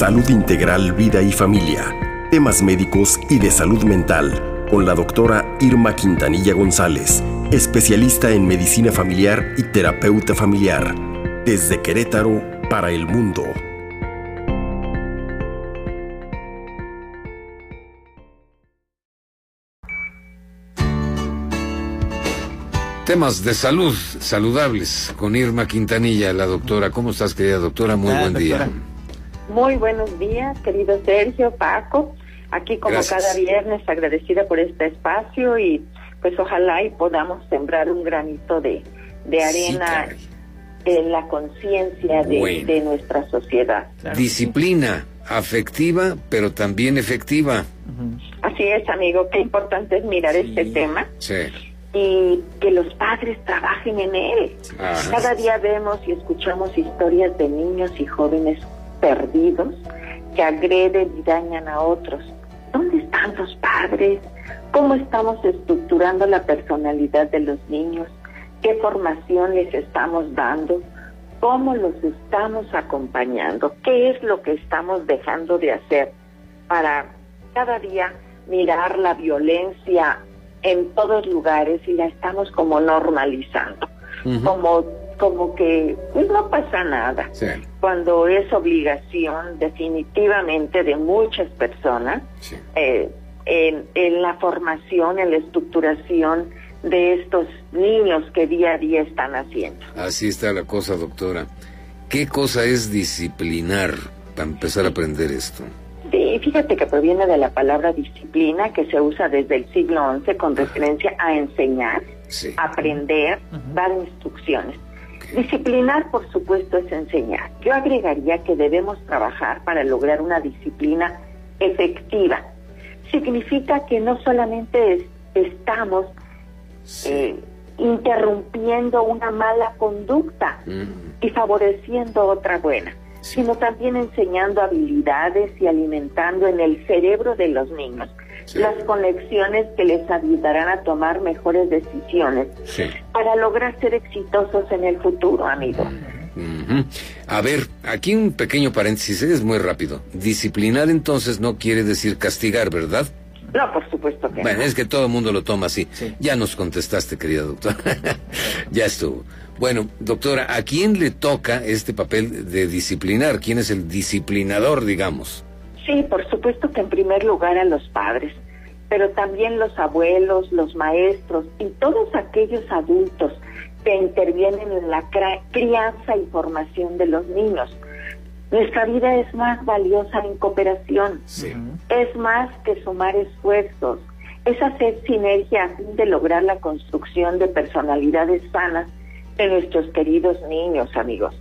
Salud Integral, Vida y Familia, temas médicos y de salud mental, con la doctora Irma Quintanilla González, especialista en medicina familiar y terapeuta familiar, desde Querétaro para el mundo. Temas de salud saludables con Irma Quintanilla, la doctora. ¿Cómo estás, querida doctora? Muy buen día. Muy buenos días, querido Sergio, Paco. Aquí como cada viernes agradecida por este espacio y pues ojalá y podamos sembrar un granito de, arena en la conciencia de, nuestra sociedad. Disciplina afectiva, pero también efectiva. Así es, amigo, qué importante es mirar este tema. Y que los padres trabajen en él. Cada día vemos y escuchamos historias de niños y jóvenes perdidos que agreden y dañan a otros. ¿Dónde están los padres? ¿Cómo estamos estructurando la personalidad de los niños? ¿Qué formación les estamos dando? ¿Cómo los estamos acompañando? ¿Qué es lo que estamos dejando de hacer para cada día mirar la violencia en todos lugares y la estamos como normalizando? Como como que pues, no pasa nada. Cuando es obligación definitivamente de muchas personas eh, en, la formación, en la estructuración de estos niños que día a día están haciendo. Así está la cosa, doctora. ¿Qué cosa es disciplinar para empezar a aprender esto? Sí, fíjate que proviene de la palabra disciplina que se usa desde el siglo XI con referencia a enseñar, aprender, dar instrucciones. Disciplinar, por supuesto, es enseñar. Yo agregaría que debemos trabajar para lograr una disciplina efectiva. Significa que no solamente estamos eh, interrumpiendo una mala conducta y favoreciendo otra buena, sino también enseñando habilidades y alimentando en el cerebro de los niños las conexiones que les ayudarán a tomar mejores decisiones para lograr ser exitosos en el futuro, amigo. A ver, aquí un pequeño paréntesis, es muy rápido. Disciplinar entonces no quiere decir castigar, ¿verdad? No, por supuesto que Bueno, es que todo el mundo lo toma así. Ya nos contestaste, querida doctora. ya estuvo. Bueno, doctora, ¿a quién le toca este papel de disciplinar? ¿Quién es el disciplinador, digamos? Sí, por supuesto que en primer lugar a los padres, pero también los abuelos, los maestros y todos aquellos adultos que intervienen en la crianza y formación de los niños. Nuestra vida es más valiosa en cooperación, es más que sumar esfuerzos, es hacer sinergia a fin de lograr la construcción de personalidades sanas de nuestros queridos niños, amigos.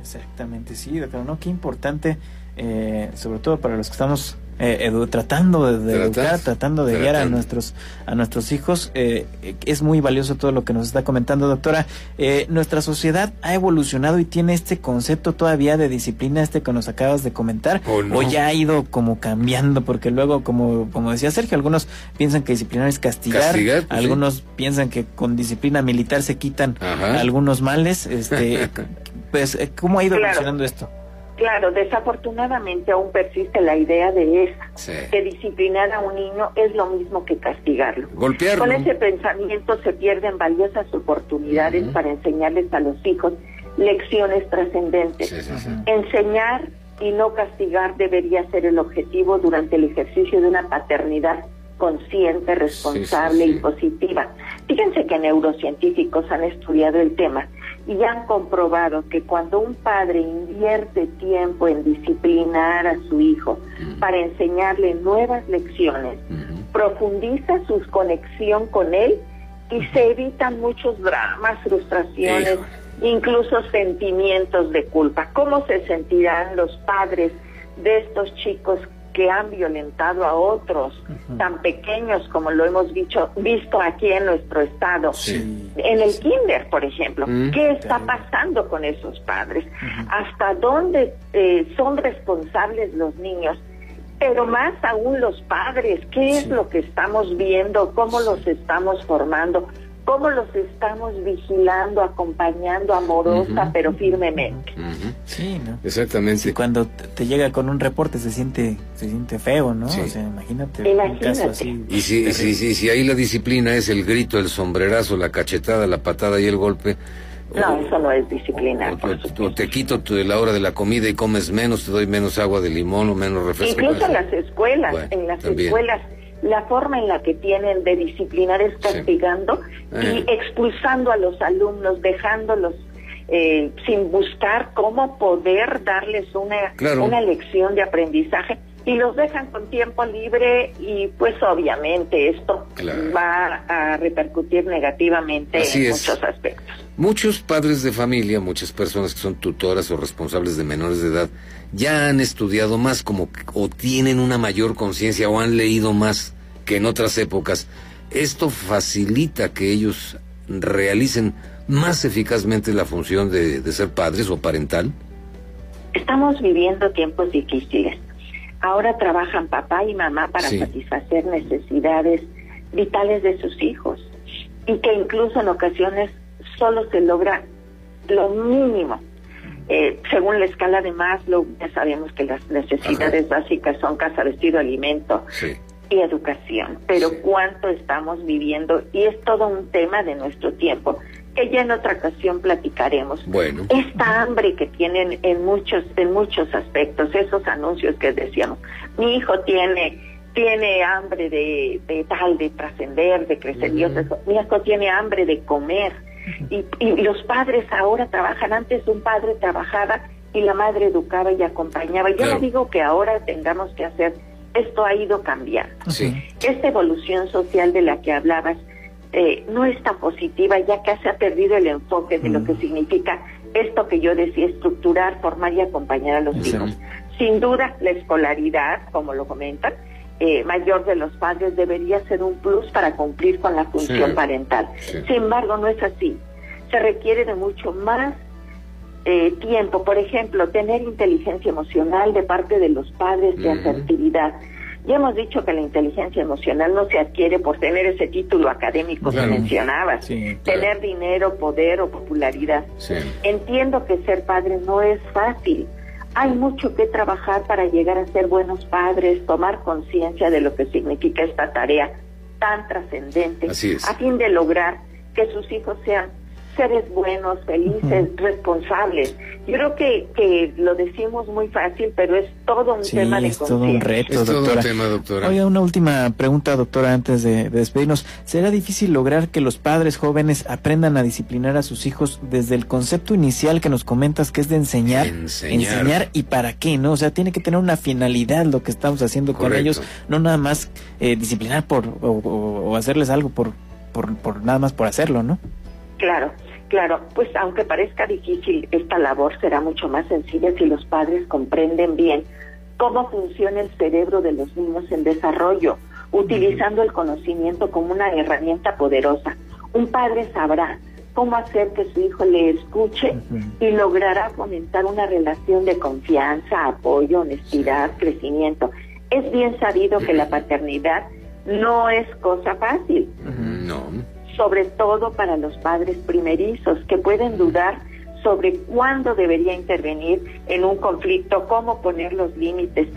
Exactamente, sí, pero no, qué importante eh, sobre todo para los que estamos eh, tratando de, educar, tratando de guiar a nuestros a nuestros hijos. Eh, es muy valioso todo lo que nos está comentando, doctora. nuestra sociedad ha evolucionado y tiene este concepto todavía de disciplina, este que nos acabas de comentar, o ya ha ido como cambiando, porque luego, como, como decía Sergio, algunos piensan que disciplinar es castigar, pues algunos piensan que con disciplina militar se quitan algunos males. Este, pues, ¿cómo ha ido evolucionando esto? Claro, desafortunadamente aún persiste la idea de esa, que disciplinar a un niño es lo mismo que castigarlo. Golpearlo. Con ese pensamiento se pierden valiosas oportunidades para enseñarles a los hijos lecciones trascendentes. Enseñar y no castigar debería ser el objetivo durante el ejercicio de una paternidad consciente, responsable y positiva. Fíjense que neurocientíficos han estudiado el tema y han comprobado que cuando un padre invierte tiempo en disciplinar a su hijo para enseñarle nuevas lecciones, profundiza su conexión con él y se evitan muchos dramas, frustraciones, incluso sentimientos de culpa. ¿Cómo se sentirán los padres de estos chicos que han violentado a otros tan pequeños como lo hemos visto, visto aquí en nuestro estado. En el kinder, por ejemplo, mm. ¿qué está pasando con esos padres? ¿Hasta dónde eh, son responsables los niños? Pero más aún los padres, ¿qué es lo que estamos viendo? ¿Cómo los estamos formando? Cómo los estamos vigilando, acompañando amorosa pero firmemente. Sí, ¿no? Exactamente. cuando te llega con un reporte se siente se siente feo, ¿no? O sea, imagínate, un caso así. Y si, si, si, si ahí la disciplina es el grito, el sombrerazo, la cachetada, la patada y el golpe, no, eso no es disciplina. O, te quito la hora de la comida y comes menos, te doy menos agua de limón o menos refresco. Incluso en las escuelas, en las escuelas, la forma en la que tienen de disciplinar es castigando y eh. expulsando a los alumnos, dejándolos eh, sin buscar cómo poder darles una, una lección de aprendizaje. Y los dejan con tiempo libre y pues obviamente esto va a repercutir negativamente en muchos aspectos. Muchos padres de familia, muchas personas que son tutoras o responsables de menores de edad, ya han estudiado más como o tienen una mayor conciencia o han leído más que en otras épocas. Esto facilita que ellos realicen más eficazmente la función de, ser padres o parental. Estamos viviendo tiempos difíciles Ahora trabajan papá y mamá para satisfacer necesidades vitales de sus hijos y que incluso en ocasiones solo se logra lo mínimo. Eh, según la escala de Maslow, ya sabemos que las necesidades básicas son casa, vestido, alimento y educación, pero cuánto estamos viviendo y es todo un tema de nuestro tiempo que ya en otra ocasión platicaremos. Bueno. Esta hambre que tienen en muchos en muchos aspectos, esos anuncios que decíamos, mi hijo tiene tiene hambre de, de tal, de trascender, de crecer, Dios, mi hijo tiene hambre de comer. Y, y los padres ahora trabajan, antes un padre trabajaba y la madre educaba y acompañaba. Yo no digo que ahora tengamos que hacer, esto ha ido cambiando. Sí. Esta evolución social de la que hablabas eh, no es tan positiva, ya que se ha perdido el enfoque de lo que mm. significa esto que yo decía, estructurar, formar y acompañar a los hijos. Sin duda, la escolaridad, como lo comentan, eh, mayor de los padres debería ser un plus para cumplir con la función parental. Sin embargo, no es así. Se requiere de mucho más eh, tiempo. Por ejemplo, tener inteligencia emocional de parte de los padres, de asertividad ya hemos dicho que la inteligencia emocional no se adquiere por tener ese título académico que mencionabas, tener dinero, poder o popularidad. Entiendo que ser padre no es fácil. Hay mucho que trabajar para llegar a ser buenos padres, tomar conciencia de lo que significa esta tarea tan trascendente, a fin de lograr que sus hijos sean seres buenos, felices, responsables. Yo creo que, que lo decimos muy fácil, pero es todo un tema de es todo un reto, doctora. doctora. Oiga, una última pregunta, doctora, antes de, despedirnos. ¿Será difícil lograr que los padres jóvenes aprendan a disciplinar a sus hijos desde el concepto inicial que nos comentas, que es de enseñar? Enseñar. y para qué, ¿no? O sea, tiene que tener una finalidad lo que estamos haciendo con ellos, no nada más eh, disciplinar por o, hacerles algo por, por, por nada más por hacerlo, ¿no? Claro, claro, pues aunque parezca difícil, esta labor será mucho más sencilla si los padres comprenden bien cómo funciona el cerebro de los niños en desarrollo, utilizando el conocimiento como una herramienta poderosa. Un padre sabrá cómo hacer que su hijo le escuche y logrará fomentar una relación de confianza, apoyo, honestidad, crecimiento. Es bien sabido que la paternidad no es cosa fácil. No sobre todo para los padres primerizos que pueden dudar sobre cuándo debería intervenir en un conflicto, cómo poner los límites.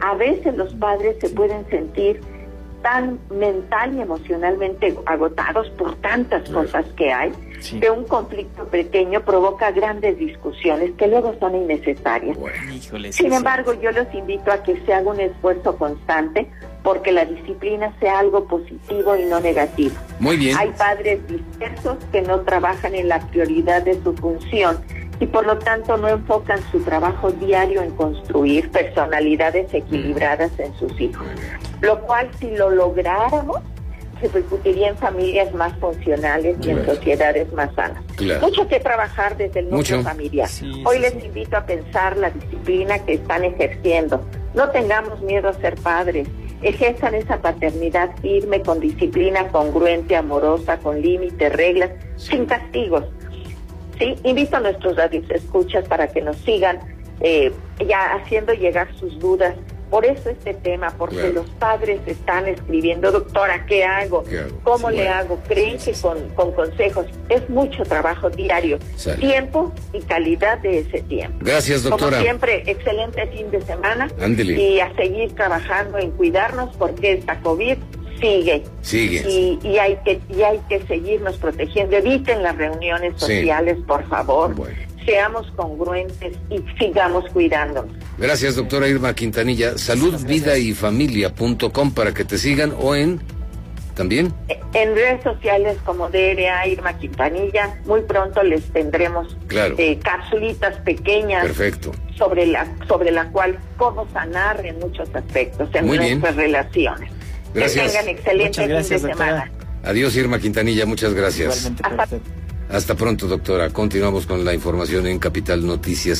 A veces los padres se pueden sentir tan mental y emocionalmente agotados por tantas cosas que hay, que un conflicto pequeño provoca grandes discusiones que luego son innecesarias. Sin embargo, yo los invito a que se haga un esfuerzo constante porque la disciplina sea algo positivo y no negativo. Muy bien. Hay padres dispersos que no trabajan en la prioridad de su función y por lo tanto no enfocan su trabajo diario en construir personalidades equilibradas en sus hijos. Lo cual si lo lográramos, se repercutiría en familias más funcionales y en sociedades más sanas. Mucho que trabajar desde el núcleo familiar. Hoy les invito a pensar la disciplina que están ejerciendo. No tengamos miedo a ser padres ejerzan esa paternidad firme, con disciplina congruente, amorosa, con límites, reglas, sin castigos. ¿Sí? Invito a nuestros radios escuchas para que nos sigan eh, ya haciendo llegar sus dudas Por eso este tema, porque los padres están escribiendo, doctora, ¿qué hago? ¿Cómo le hago? Creen que con, con, consejos es mucho trabajo diario, tiempo y calidad de ese tiempo. Gracias, doctora. Como siempre, excelente fin de semana. Y a seguir trabajando en cuidarnos porque esta COVID sigue. Sigue. Y, hay que y hay que seguirnos protegiendo. Eviten las reuniones sociales, por favor. Seamos congruentes y sigamos cuidándonos. Gracias, doctora Irma Quintanilla. Salud, vida y familia.com para que te sigan o en también. En redes sociales como DRA Irma Quintanilla, muy pronto les tendremos claro. eh, capsulitas pequeñas. Perfecto. Sobre la, sobre la cual cómo sanar en muchos aspectos en nuestras relaciones. Gracias. Que tengan excelente fin de semana. Adiós, Irma Quintanilla, muchas gracias. Hasta, Hasta pronto, doctora. Continuamos con la información en Capital Noticias.